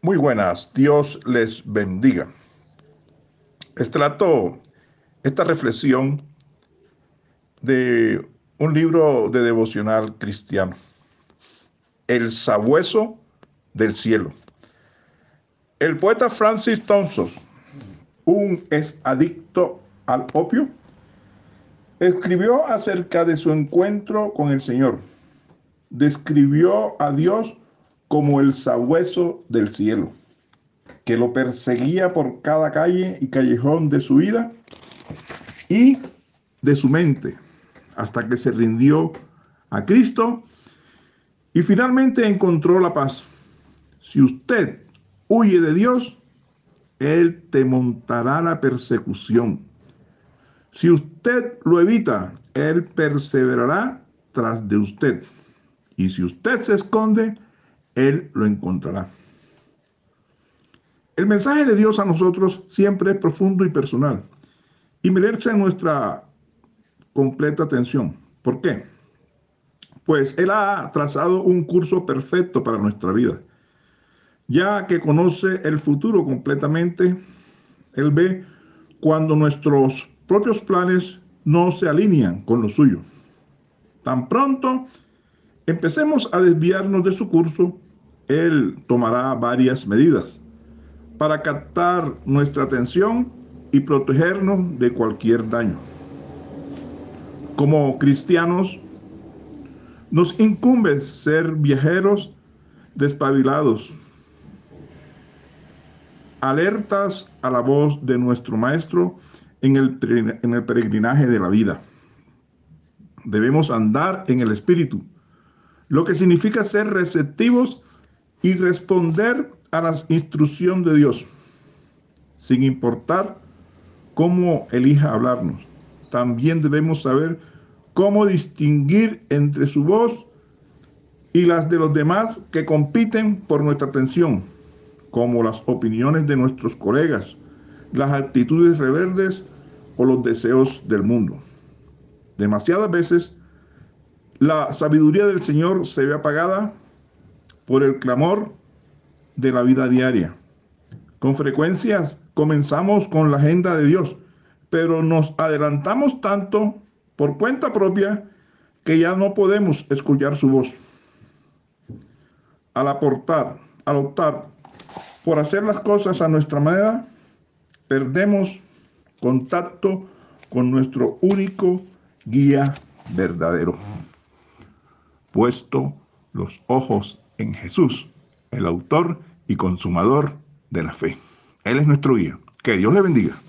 Muy buenas, Dios les bendiga. Extrato esta reflexión de un libro de devocional cristiano, El sabueso del cielo. El poeta Francis Thompson, un ex adicto al opio, escribió acerca de su encuentro con el Señor. Describió a Dios como el sabueso del cielo, que lo perseguía por cada calle y callejón de su vida y de su mente, hasta que se rindió a Cristo y finalmente encontró la paz. Si usted huye de Dios, Él te montará la persecución. Si usted lo evita, Él perseverará tras de usted. Y si usted se esconde, él lo encontrará. El mensaje de Dios a nosotros siempre es profundo y personal y merece nuestra completa atención. ¿Por qué? Pues Él ha trazado un curso perfecto para nuestra vida. Ya que conoce el futuro completamente, Él ve cuando nuestros propios planes no se alinean con lo suyo. Tan pronto empecemos a desviarnos de su curso, él tomará varias medidas para captar nuestra atención y protegernos de cualquier daño. Como cristianos, nos incumbe ser viajeros despabilados, alertas a la voz de nuestro Maestro en el, en el peregrinaje de la vida. Debemos andar en el Espíritu, lo que significa ser receptivos y responder a la instrucción de Dios, sin importar cómo elija hablarnos. También debemos saber cómo distinguir entre su voz y las de los demás que compiten por nuestra atención, como las opiniones de nuestros colegas, las actitudes rebeldes o los deseos del mundo. Demasiadas veces la sabiduría del Señor se ve apagada por el clamor de la vida diaria. Con frecuencias comenzamos con la agenda de Dios, pero nos adelantamos tanto por cuenta propia que ya no podemos escuchar su voz. Al aportar, al optar por hacer las cosas a nuestra manera, perdemos contacto con nuestro único guía verdadero. Puesto los ojos en Jesús, el autor y consumador de la fe. Él es nuestro guía. Que Dios le bendiga.